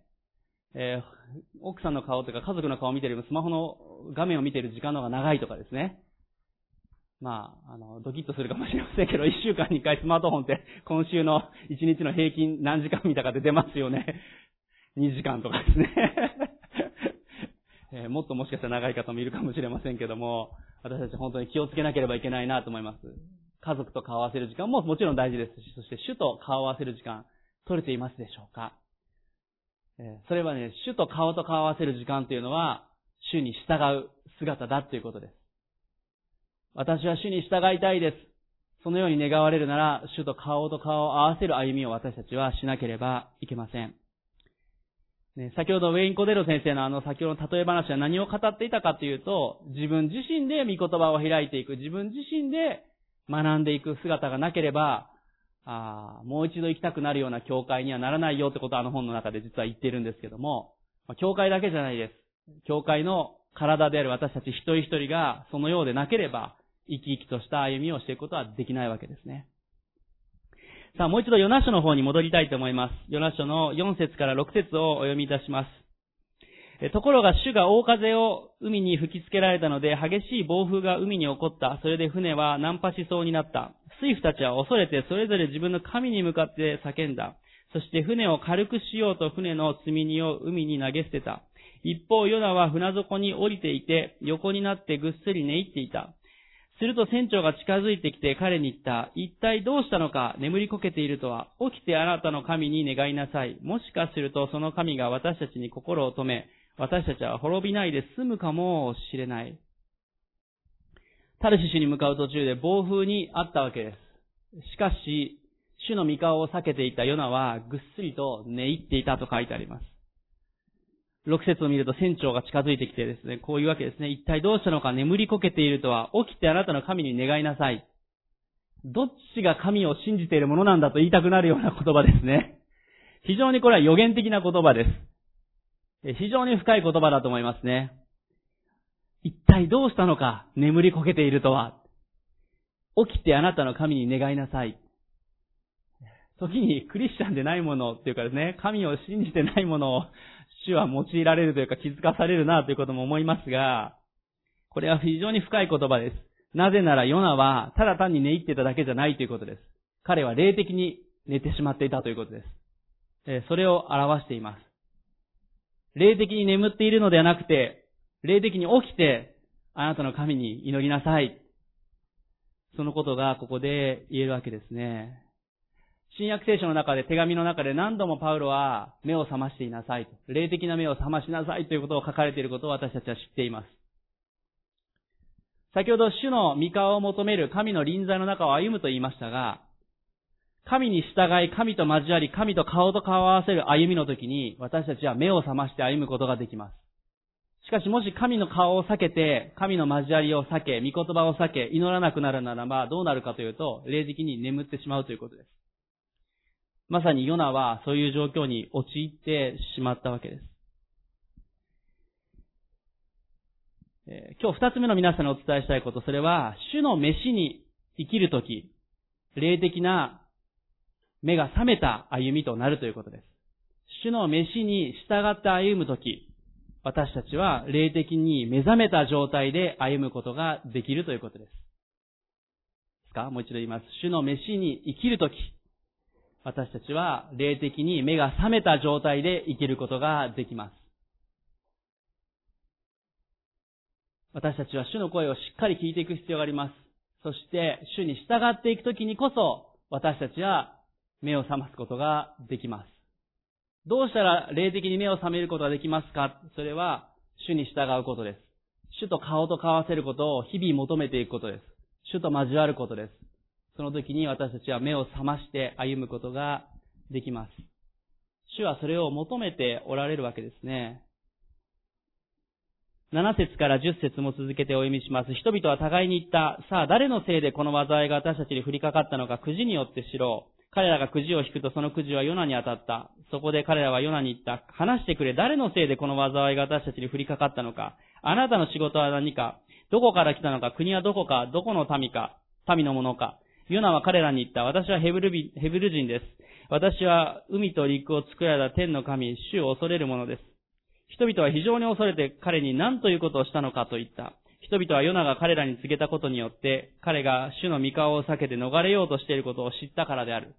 えー、奥さんの顔とか家族の顔を見てるよりもスマホの画面を見てる時間の方が長いとかですね。まあ、あの、ドキッとするかもしれませんけど、一週間に一回スマートフォンって今週の一日の平均何時間見たかで出ますよね。2時間とかですね。えー、もっともしかしたら長い方もいるかもしれませんけども、私たち本当に気をつけなければいけないなと思います。家族と顔を合わせる時間ももちろん大事ですし、そして主と顔を合わせる時間、取れていますでしょうかえそれはね、主と顔と顔を合わせる時間というのは、主に従う姿だということです。私は主に従いたいです。そのように願われるなら、主と顔と顔を合わせる歩みを私たちはしなければいけません。ね、先ほどウェイン・コデロ先生のあの先ほどの例え話は何を語っていたかというと、自分自身で御言葉を開いていく、自分自身で学んでいく姿がなければ、あもう一度行きたくなるような教会にはならないよってことはあの本の中で実は言ってるんですけども、ま、教会だけじゃないです。教会の体である私たち一人一人がそのようでなければ、生き生きとした歩みをしていくことはできないわけですね。さあ、もう一度ヨナ書の方に戻りたいと思います。ヨナ書の4節から6節をお読みいたします。ところが主が大風を海に吹きつけられたので、激しい暴風が海に起こった。それで船は難破しそうになった。水夫たちは恐れてそれぞれ自分の神に向かって叫んだ。そして船を軽くしようと船の積み荷を海に投げ捨てた。一方、ヨナは船底に降りていて、横になってぐっすり寝入っていた。すると船長が近づいてきて彼に言った。一体どうしたのか？眠りこけているとは。起きてあなたの神に願いなさい。もしかするとその神が私たちに心を止め、私たちは滅びないで済むかもしれない。タルシシに向かう途中で暴風にあったわけです。しかし、主の御顔を避けていたヨナはぐっすりと寝入っていたと書いてあります。6節を見ると船長が近づいてきてですね、こういうわけですね。一体どうしたのか眠りこけているとは、起きてあなたの神に願いなさい。どっちが神を信じているものなんだと言いたくなるような言葉ですね。非常にこれは予言的な言葉です。非常に深い言葉だと思いますね。一体どうしたのか、眠りこけているとは。起きてあなたの神に願いなさい。時にクリスチャンでないものっていうかですね、神を信じてないものを主は用いられるというか気づかされるなということも思いますが、これは非常に深い言葉です。なぜならヨナはただ単に寝入ってただけじゃないということです。彼は霊的に寝てしまっていたということです。えそれを表しています。霊的に眠っているのではなくて、霊的に起きて、あなたの神に祈りなさい。そのことがここで言えるわけですね。新約聖書の中で、手紙の中で何度もパウロは目を覚ましていなさいと。霊的な目を覚ましなさいということを書かれていることを私たちは知っています。先ほど主の御顔を求める神の臨在の中を歩むと言いましたが、神に従い、神と交わり、神と顔と顔を合わせる歩みの時に、私たちは目を覚まして歩むことができます。しかしもし神の顔を避けて、神の交わりを避け、御言葉を避け、祈らなくなるならばどうなるかというと、霊的に眠ってしまうということです。まさにヨナはそういう状況に陥ってしまったわけです。え今日二つ目の皆さんにお伝えしたいこと、それは、主の飯に生きるとき、霊的な目が覚めた歩みとなるということです。主の飯に従って歩むとき、私たちは霊的に目覚めた状態で歩むことができるということです。ですかもう一度言います。主の飯に生きるとき、私たちは霊的に目が覚めた状態で生きることができます。私たちは主の声をしっかり聞いていく必要があります。そして、主に従っていくときにこそ、私たちは目を覚ますことができます。どうしたら霊的に目を覚めることができますか？それは、主に従うことです。主と顔と交わせることを日々求めていくことです。主と交わることです。その時に私たちは目を覚まして歩むことができます。主はそれを求めておられるわけですね。7節から10節も続けてお読みします。人々は互いに言った。さあ、誰のせいでこの災いが私たちに降りかかったのか、くじによって知ろう。彼らがくじを引くとそのくじはヨナに当たった。そこで彼らはヨナに言った。話してくれ。誰のせいでこの災いが私たちに降りかかったのか。あなたの仕事は何か。どこから来たのか。国はどこか。どこの民か。民のものか。ヨナは彼らに言った。私はヘブルヘブル人です。私は海と陸を作られた天の神、主を恐れるものです。人々は非常に恐れて彼に何ということをしたのかと言った。人々はヨナが彼らに告げたことによって、彼が主の御顔を避けて逃れようとしていることを知ったからである。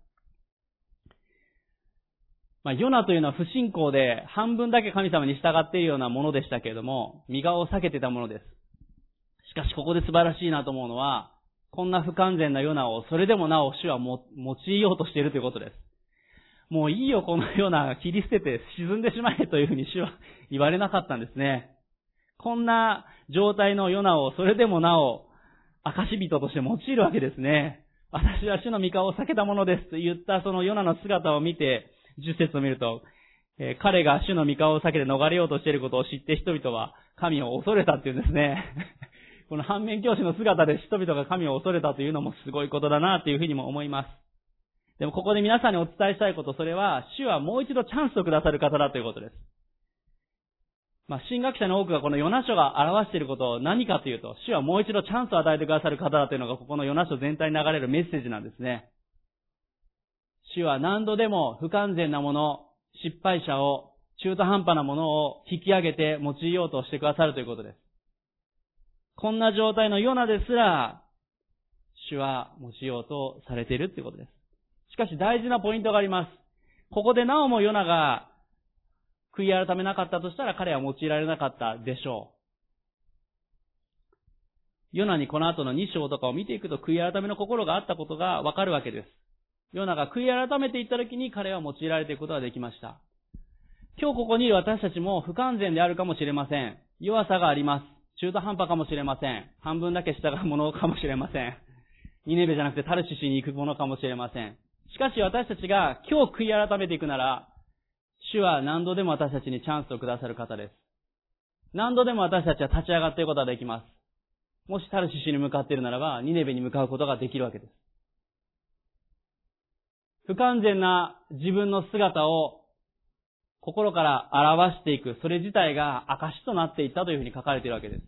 まあ、ヨナというのは不信仰で半分だけ神様に従っているようなものでしたけれども、身顔を避けてたものです。しかしここで素晴らしいなと思うのは、こんな不完全なヨナをそれでもなお主はも用いようとしているということです。もういいよこのような切り捨てて沈んでしまえというふうに主は言われなかったんですね。こんな状態のヨナをそれでもなお証人として用いるわけですね。私は主の御顔を避けたものですと言ったそのヨナの姿を見て、十節を見ると、えー、彼が主の御顔を避けて逃れようとしていることを知って人々は神を恐れたっていうんですね。この反面教師の姿で人々が神を恐れたというのもすごいことだなというふうにも思います。でもここで皆さんにお伝えしたいこと、それは、主はもう一度チャンスをくださる方だということです。まあ、神学者の多くがこのヨナ書が表していることを何かというと、主はもう一度チャンスを与えてくださる方だというのが、ここのヨナ書全体に流れるメッセージなんですね。主は何度でも不完全なもの、失敗者を、中途半端なものを引き上げて用いようとしてくださるということです。こんな状態のヨナですら、主は用いようとされているということです。しかし大事なポイントがあります。ここでなおもヨナが悔い改めなかったとしたら彼は用いられなかったでしょう。ヨナにこの後の2章とかを見ていくと悔い改めの心があったことがわかるわけです。ヨナが悔い改めていった時に彼は用いられていくことができました。今日ここにいる私たちも不完全であるかもしれません。弱さがあります。中途半端かもしれません。半分だけ従うものかもしれません。ニネベじゃなくてタルシシに行くものかもしれません。しかし私たちが今日悔い改めていくなら、主は何度でも私たちにチャンスをくださる方です。何度でも私たちは立ち上がっていくことができます。もしタルシシに向かっているならば、ニネベに向かうことができるわけです。不完全な自分の姿を心から表していく、それ自体が証となっていったというふうに書かれているわけです。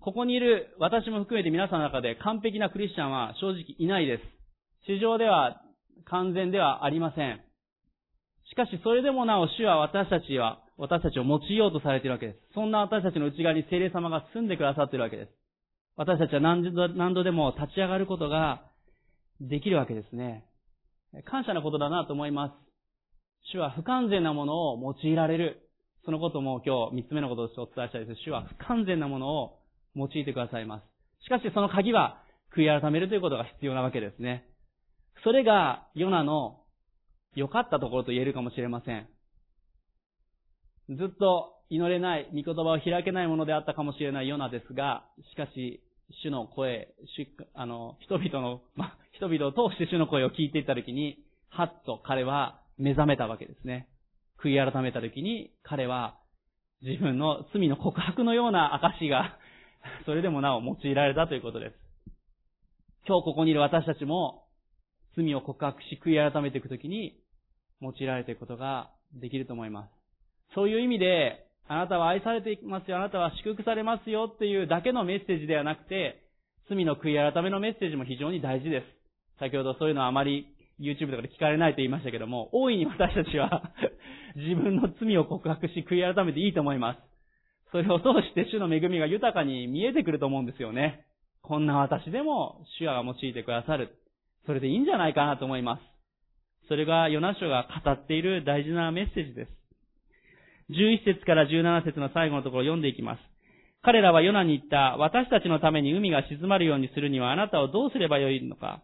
ここにいる私も含めて皆さんの中で完璧なクリスチャンは正直いないです。地上では完全ではありません。しかしそれでもなお主は私たちは、私たちを用いようとされているわけです。そんな私たちの内側に聖霊様が住んでくださっているわけです。私たちは何度何度でも立ち上がることができるわけですね。感謝なことだなと思います。主は不完全なものを用いられる。そのことも今日三つ目のこととしてお伝えしたいです。主は不完全なものを用いてくださいます。しかしその鍵は悔い改めるということが必要なわけですね。それがヨナの良かったところと言えるかもしれません。ずっと祈れない、御言葉を開けないものであったかもしれないヨナですが、しかし、主の声、主あの、人々の、ま人々を通して主の声を聞いていたときに、はっと彼は目覚めたわけですね。悔い改めたときに、彼は自分の罪の告白のような証が、それでもなお用いられたということです。今日ここにいる私たちも、罪を告白し、悔い改めていくときに、用いられていくことができると思います。そういう意味で、あなたは愛されていますよ、あなたは祝福されますよっていうだけのメッセージではなくて、罪の悔い改めのメッセージも非常に大事です。先ほどそういうのはあまり YouTube とかで聞かれないと言いましたけども、大いに私たちは 自分の罪を告白し悔い改めていいと思います。それを通して主の恵みが豊かに見えてくると思うんですよね。こんな私でも主が用いてくださる。それでいいんじゃないかなと思います。それがヨナ書が語っている大事なメッセージです。11節から17節の最後のところを読んでいきます。彼らはヨナに言った、私たちのために海が静まるようにするにはあなたをどうすればよいのか。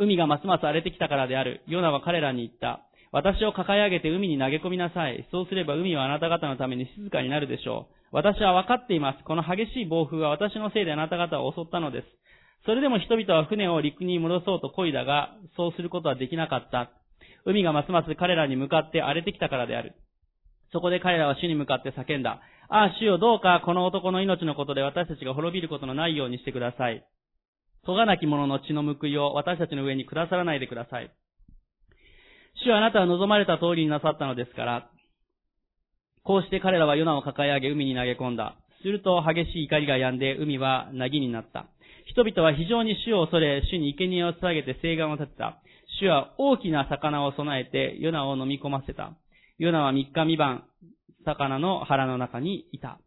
海がますます荒れてきたからである。ヨナは彼らに言った。私を抱え上げて海に投げ込みなさい。そうすれば海はあなた方のために静かになるでしょう。私は分かっています。この激しい暴風は私のせいであなた方を襲ったのです。それでも人々は船を陸に戻そうと漕いだが、そうすることはできなかった。海がますます彼らに向かって荒れてきたからである。そこで彼らは主に向かって叫んだ。ああ、主よどうかこの男の命のことで私たちが滅びることのないようにしてください。咎なき者の血の報いを私たちの上にくださらないでください。主はあなたは望まれた通りになさったのですから、こうして彼らはヨナを抱え上げ海に投げ込んだ。すると激しい怒りが止んで海は凪になった。人々は非常に主を恐れ、主に生贄を捧げて聖願を立てた。主は大きな魚を備えてヨナを飲み込ませた。ヨナは三日三晩、魚の腹の中にいた。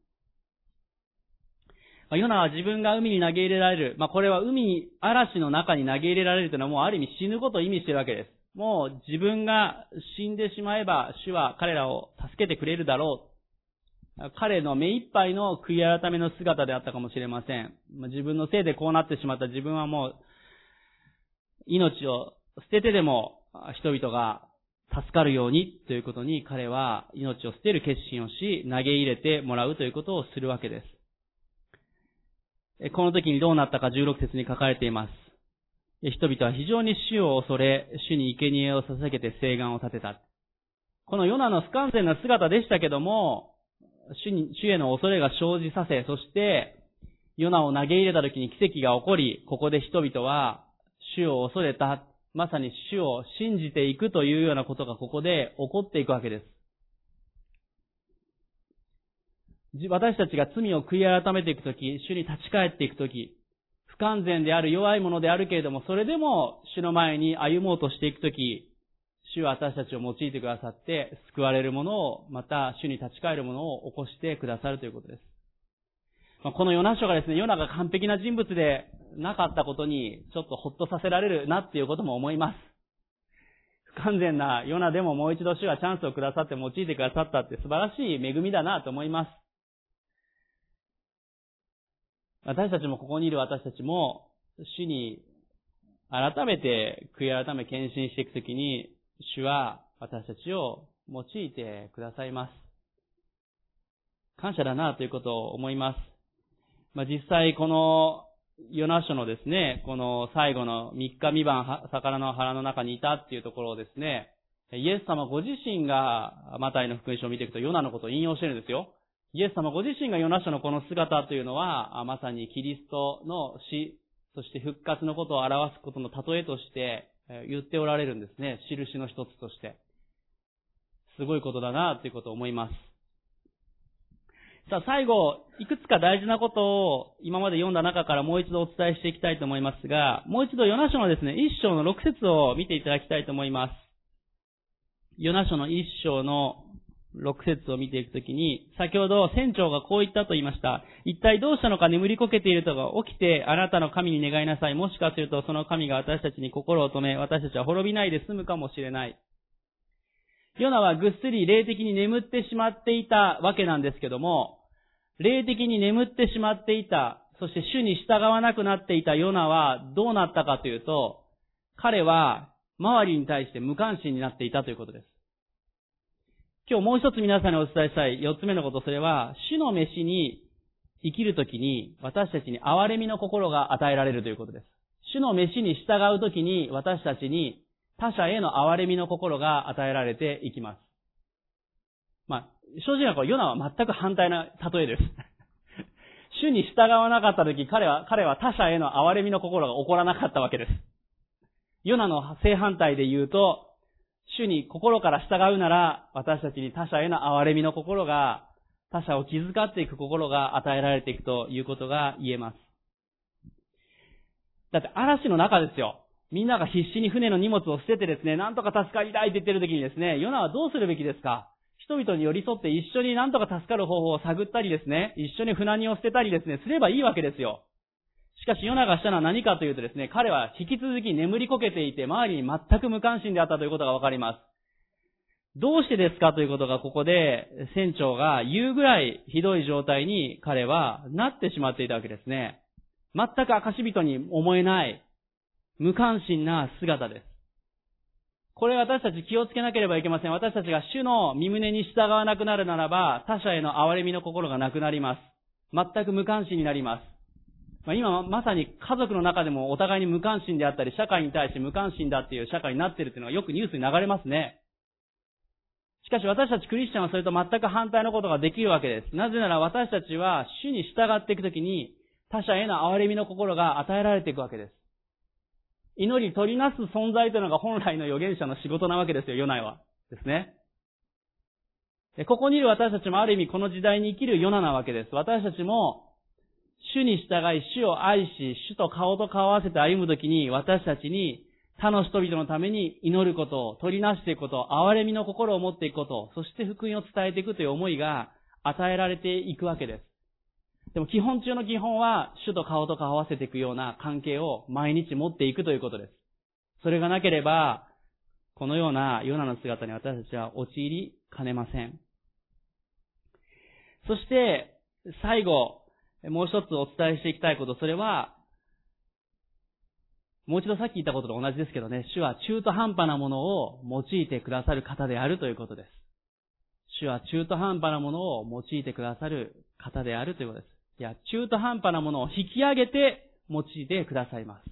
ヨナは自分が海に投げ入れられる。まあ、これは海に、嵐の中に投げ入れられるというのはもうある意味死ぬことを意味しているわけです。もう自分が死んでしまえば主は彼らを助けてくれるだろう。彼の目いっぱいの悔い改めの姿であったかもしれません。自分のせいでこうなってしまった自分はもう命を捨ててでも人々が助かるようにということに彼は命を捨てる決心をし投げ入れてもらうということをするわけです。この時にどうなったか16節に書かれています。人々は非常に主を恐れ、主に生贄を捧げて聖願を立てた。このヨナの不完全な姿でしたけども、主に、主への恐れが生じさせ、そして、ヨナを投げ入れた時に奇跡が起こり、ここで人々は、主を恐れた、まさに主を信じていくというようなことがここで起こっていくわけです。私たちが罪を悔い改めていくとき、主に立ち返っていくとき、不完全である弱いものであるけれども、それでも主の前に歩もうとしていくとき、主は私たちを用いてくださって、救われるものを、また主に立ち返るものを起こしてくださるということです。まこのヨナ書がですね、ヨナが完璧な人物でなかったことに、ちょっとほっとさせられるなっていうことも思います。不完全なヨナでももう一度主はチャンスをくださって用いてくださったって素晴らしい恵みだなと思います。私たちもここにいる私たちも、主に改めて悔い改め献身していくときに、主は私たちを用いてくださいます。感謝だなということを思います。まあ、実際このヨナ書のですね、この最後の3日3晩魚の腹の中にいたっていうところをですね、イエス様ご自身がマタイの福音書を見ていくとヨナのことを引用してるんですよ。イエス様ご自身がヨナ書のこの姿というのは、まさにキリストの死、そして復活のことを表すことの例えとして言っておられるんですね。印の一つとして。すごいことだなということを思います。さあ最後、いくつか大事なことを今まで読んだ中からもう一度お伝えしていきたいと思いますが、もう一度ヨナ書のですね、一章の6節を見ていただきたいと思います。ヨナ書の一章の6節を見ていくときに、先ほど船長がこう言ったと言いました。一体どうしたのか眠りこけているとが起きて、あなたの神に願いなさい。もしかするとその神が私たちに心を止め、私たちは滅びないで済むかもしれない。ヨナはぐっすり霊的に眠ってしまっていたわけなんですけども、霊的に眠ってしまっていた、そして主に従わなくなっていたヨナはどうなったかというと、彼は周りに対して無関心になっていたということです。今日もう一つ皆さんにお伝えしたい四つ目のこと、それは、主の飯に生きるときに私たちに憐れみの心が与えられるということです。主の飯に従うときに私たちに他者への憐れみの心が与えられていきます。まあ、正直なこれ、ヨナは全く反対な例えです。主に従わなかったとき、彼は、彼は他者への憐れみの心が起こらなかったわけです。ヨナの正反対で言うと、主に心から従うなら、私たちに他者への憐れみの心が、他者を気遣っていく心が与えられていくということが言えます。だって嵐の中ですよ。みんなが必死に船の荷物を捨ててですね、なんとか助かりたいって言ってる時にですね、ヨナはどうするべきですか？人々に寄り添って一緒になんとか助かる方法を探ったりですね、一緒に船荷を捨てたりですね、すればいいわけですよ。しかし、ヨナがしたのは何かというとですね、彼は引き続き眠りこけていて、周りに全く無関心であったということがわかります。どうしてですかということがここで船長が言うぐらいひどい状態に彼はなってしまっていたわけですね。全く証人に思えない無関心な姿です。これ私たち気をつけなければいけません。私たちが主の身胸に従わなくなるならば、他者への憐れみの心がなくなります。全く無関心になります。まあ、今まさに家族の中でもお互いに無関心であったり、社会に対して無関心だっていう社会になってるっていうのがよくニュースに流れますね。しかし私たちクリスチャンはそれと全く反対のことができるわけです。なぜなら私たちは主に従っていくときに他者への憐れみの心が与えられていくわけです。祈り取りなす存在というのが本来の預言者の仕事なわけですよ、ヨナは。ですね。ここにいる私たちもある意味この時代に生きるヨナなわけです。私たちも主に従い、主を愛し、主と顔と顔を合わせて歩むときに、私たちに他の人々のために祈ることを、取りなしていくことを、憐れみの心を持っていくことを、そして福音を伝えていくという思いが与えられていくわけです。でも基本中の基本は、主と顔と顔を合わせていくような関係を毎日持っていくということです。それがなければ、このようなヨナの姿に私たちは陥りかねません。そして、最後、もう一つお伝えしていきたいこと、それは、もう一度さっき言ったことと同じですけどね、主は中途半端なものを用いてくださる方であるということです。主は中途半端なものを用いてくださる方であるということです。いや、中途半端なものを引き上げて用いてくださいます。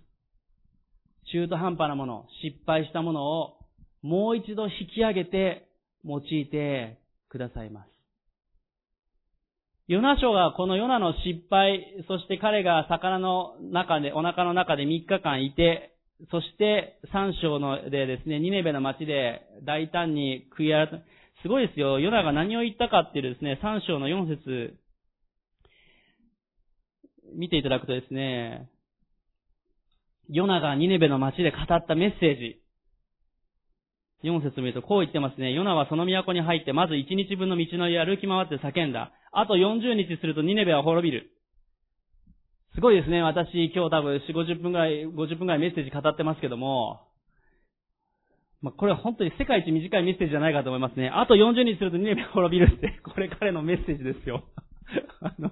中途半端なもの、失敗したものをもう一度引き上げて用いてくださいます。ヨナ書がこのヨナの失敗、そして彼が魚の中で、お腹の中で3日間いて、そして3章のでですね、ニネベの町で大胆に悔い改め、すごいですよ。ヨナが何を言ったかっていうですね、3章の4節見ていただくとですね、ヨナがニネベの町で語ったメッセージ。4節見るとこう言ってますね。ヨナはその都に入って、まず1日分の道のりを歩き回って叫んだ。あと40日するとニネベは滅びる。すごいですね。私今日多分4、50分ぐらい、50分ぐらいメッセージ語ってますけども、まあ、これは本当に世界一短いメッセージじゃないかと思いますね。あと40日するとニネベは滅びるって、これ彼のメッセージですよ。あの、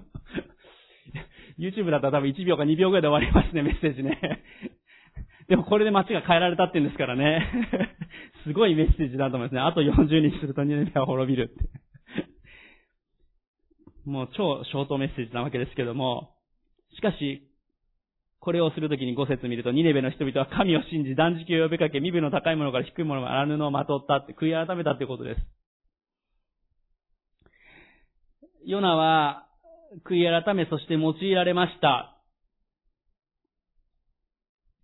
YouTube だったら多分1秒か2秒ぐらいで終わりますね、メッセージね。でもこれで街が変えられたって言うんですからね。すごいメッセージだと思いますね。あと40日するとニネベは滅びるって。もう超ショートメッセージなわけですけども、しかし、これをするときに5節見ると、ニネベの人々は神を信じ、断食を呼びかけ、身分の高いものから低いものが荒布をまとったって、悔い改めたってことです。ヨナは、悔い改め、そして用いられました。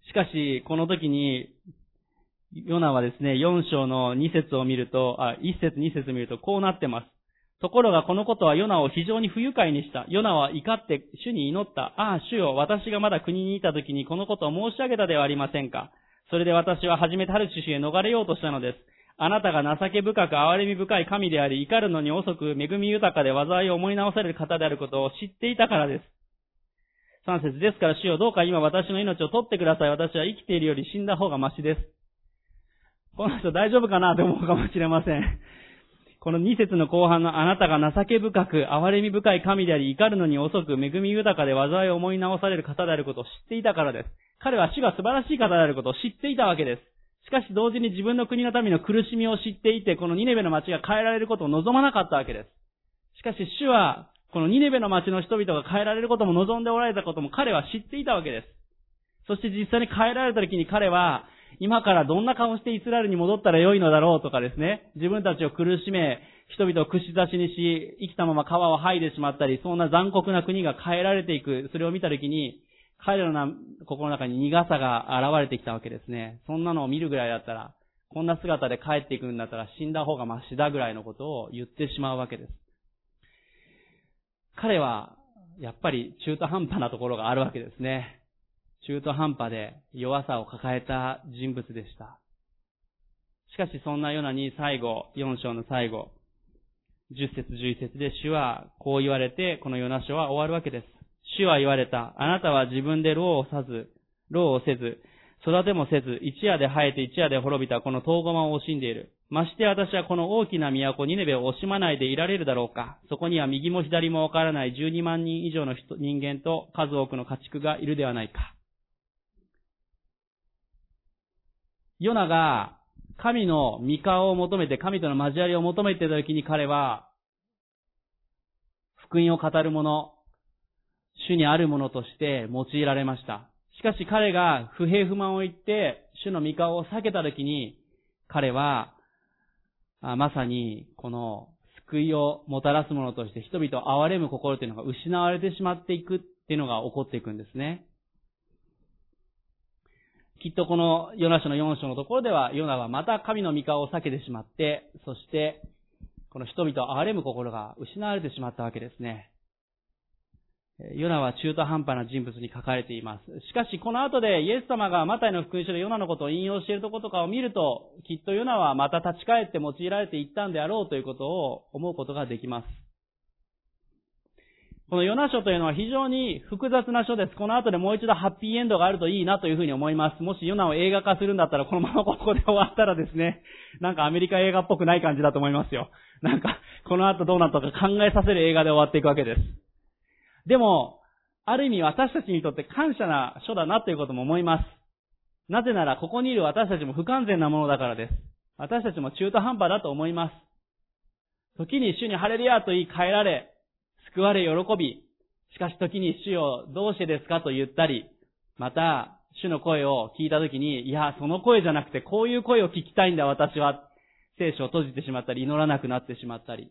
しかし、この時に、ヨナはですね、4章の2節を見ると、あ、1節2節見ると、こうなってます。ところがこのことはヨナを非常に不愉快にした。ヨナは怒って主に祈った。ああ、主よ、私がまだ国にいた時にこのことを申し上げたではありませんか。それで私は初めてハルシュへ逃れようとしたのです。あなたが情け深く憐れみ深い神であり、怒るのに遅く恵み豊かで災いを思い直される方であることを知っていたからです。三節ですから主よ、どうか今私の命を取ってください。私は生きているより死んだ方がマシです。この人大丈夫かなと思うかもしれません。この2節の後半のあなたが情け深く、憐れみ深い神であり、怒るのに遅く、恵み豊かで災いを思い直される方であることを知っていたからです。彼は主が素晴らしい方であることを知っていたわけです。しかし同時に自分の国の民の苦しみを知っていて、このニネベの町が変えられることを望まなかったわけです。しかし主は、このニネベの町の人々が変えられることも望んでおられたことも彼は知っていたわけです。そして実際に変えられた時に彼は、今からどんな顔してイスラエルに戻ったらよいのだろうとかですね、自分たちを苦しめ、人々を串刺しにし、生きたまま皮を剥いでしまったり、そんな残酷な国が変えられていく、それを見たときに、彼らの心の中に苦さが現れてきたわけですね。そんなのを見るぐらいだったら、こんな姿で帰っていくんだったら死んだ方がマシだぐらいのことを言ってしまうわけです。彼は、やっぱり中途半端なところがあるわけですね。中途半端で弱さを抱えた人物でした。しかしそんなようなに最後、4章の最後、10節11節で主はこう言われて、このヨナ書は終わるわけです。主は言われた。あなたは自分で労をさず、労をせず、育てもせず、一夜で生えて一夜で滅びたこの遠駒を惜しんでいる。まして私はこの大きな都ニネベを惜しまないでいられるだろうか。そこには右も左もわからない12万人以上の人人間と数多くの家畜がいるではないか。ヨナが神の御顔を求めて、神との交わりを求めていた時に彼は、福音を語る者、主にあるものとして用いられました。しかし彼が不平不満を言って、主の御顔を避けた時に、彼は、まさにこの救いをもたらすものとして人々を憐れむ心というのが失われてしまっていくっていうのが起こっていくんですね。きっとこのヨナ書の4章のところでは、ヨナはまた神の御顔を避けてしまって、そして、この人々を憐れむ心が失われてしまったわけですね。ヨナは中途半端な人物に書かれています。しかし、この後でイエス様がマタイの福音書でヨナのことを引用しているところとかを見ると、きっとヨナはまた立ち返って用いられていったんであろうということを思うことができます。このヨナ書というのは非常に複雑な書です。この後でもう一度ハッピーエンドがあるといいなというふうに思います。もしヨナを映画化するんだったら、このままここで終わったらですね、なんかアメリカ映画っぽくない感じだと思いますよ。なんか、この後どうなったか考えさせる映画で終わっていくわけです。でも、ある意味私たちにとって感謝な書だなということも思います。なぜなら、ここにいる私たちも不完全なものだからです。私たちも中途半端だと思います。時に主に晴れるやと言い変えられ、救われ喜び、しかし時に主をどうしてですかと言ったり、また、主の声を聞いた時に、いや、その声じゃなくてこういう声を聞きたいんだ私は、聖書を閉じてしまったり、祈らなくなってしまったり、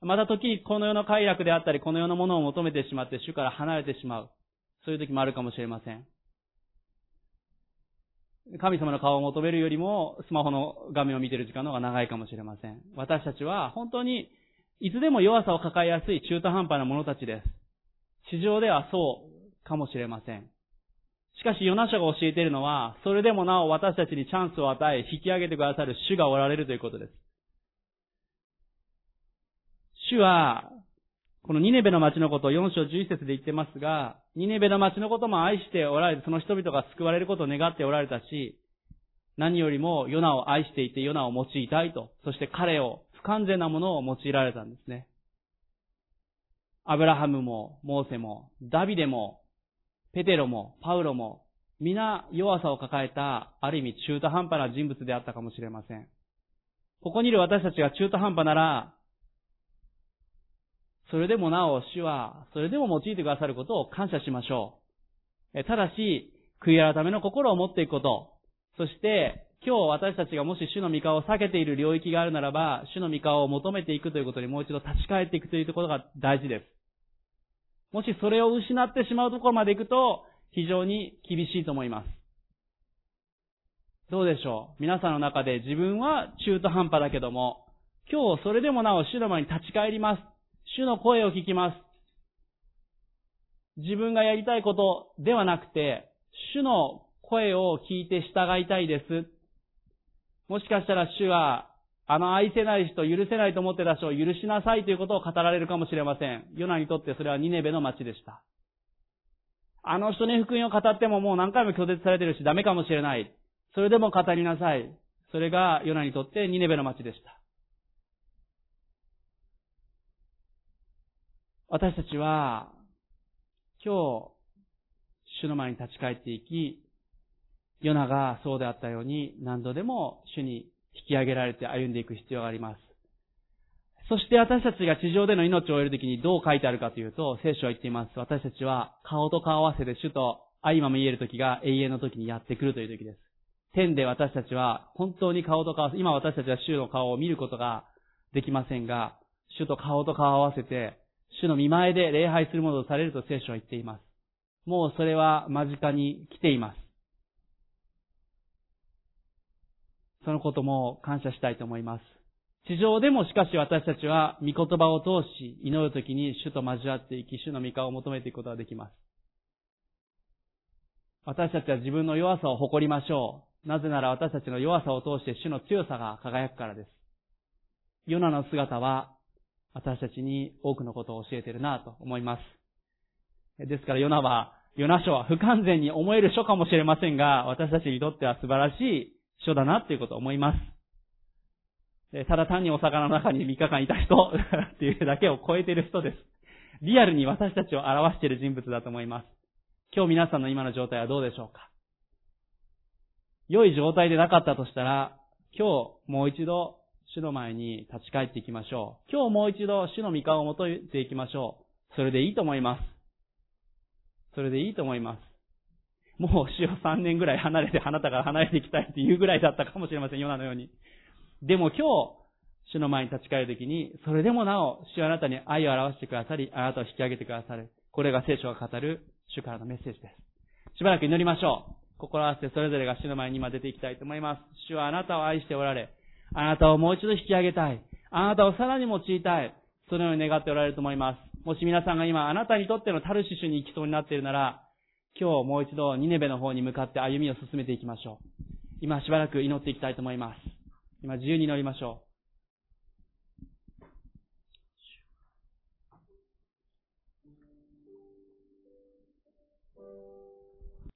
また時にこの世の快楽であったり、この世のものを求めてしまって主から離れてしまう。そういう時もあるかもしれません。神様の顔を求めるよりも、スマホの画面を見てる時間の方が長いかもしれません。私たちは本当に、いつでも弱さを抱えやすい中途半端な者たちです。市場ではそうかもしれません。しかし、ヨナ書が教えているのは、それでもなお私たちにチャンスを与え、引き上げてくださる主がおられるということです。主は、このニネベの町のことを4章11節で言ってますが、ニネベの町のことも愛しておられて、その人々が救われることを願っておられたし、何よりもヨナを愛していてヨナを用いたいと、そして彼を不完全なものを用いられたんですね。アブラハムも、モーセも、ダビデも、ペテロも、パウロも、皆弱さを抱えた、ある意味中途半端な人物であったかもしれません。ここにいる私たちが中途半端なら、それでもなお主は、それでも用いてくださることを感謝しましょう。ただし、悔い改めの心を持っていくこと、そして、今日私たちがもし主の御顔を避けている領域があるならば、主の御顔を求めていくということにもう一度立ち返っていくというところが大事です。もしそれを失ってしまうところまで行くと、非常に厳しいと思います。どうでしょう？皆さんの中で自分は中途半端だけども、今日それでもなお主の前に立ち返ります。主の声を聞きます。自分がやりたいことではなくて、主の声を聞いて従いたいです。もしかしたら主は、あの愛せない人、許せないと思ってた人を許しなさいということを語られるかもしれません。ヨナにとってそれはニネベの町でした。あの人に福音を語ってももう何回も拒絶されてるしダメかもしれない。それでも語りなさい。それがヨナにとってニネベの町でした。私たちは、今日、主の前に立ち返っていき、ヨナがそうであったように何度でも主に引き上げられて歩んでいく必要があります。そして私たちが地上での命を終えるときにどう書いてあるかというと、聖書は言っています。私たちは顔と顔合わせで主と相まみえるときが永遠のときにやってくるというときです。天で私たちは本当に顔と顔合わせ、今私たちは主の顔を見ることができませんが、主と顔と顔を合わせて主の見前で礼拝するものとされると聖書は言っています。もうそれは間近に来ています。そのことも感謝したいと思います。地上でもしかし私たちは御言葉を通し、祈るときに主と交わっていき、主の御顔を求めていくことができます。私たちは自分の弱さを誇りましょう。なぜなら私たちの弱さを通して主の強さが輝くからです。ヨナの姿は私たちに多くのことを教えているなと思います。ですからヨナは、ヨナ書は不完全に思える書かもしれませんが、私たちにとっては素晴らしい書だなということを思います。ただ単にお魚の中に3日間いた人 っていうだけを超えている人です。リアルに私たちを表している人物だと思います。今日皆さんの今の状態はどうでしょうか？良い状態でなかったとしたら、今日もう一度主の前に立ち返っていきましょう。今日もう一度主の御顔を求めていきましょう。それでいいと思います。それでいいと思います。もう主を3年ぐらい離れて、あなたから離れていきたいっていうぐらいだったかもしれません、ヨナのように。でも今日、主の前に立ち返るときに、それでもなお、主はあなたに愛を表してくださり、あなたを引き上げてくださる。これが聖書が語る主からのメッセージです。しばらく祈りましょう。心合わせてそれぞれが主の前に今出ていきたいと思います。主はあなたを愛しておられ、あなたをもう一度引き上げたい。あなたをさらに用いたい。そのように願っておられると思います。もし皆さんが今あなたにとってのタルシシュに行きそうになっているなら、今日もう一度ニネベの方に向かって歩みを進めていきましょう。今しばらく祈っていきたいと思います。今自由に祈りましょう。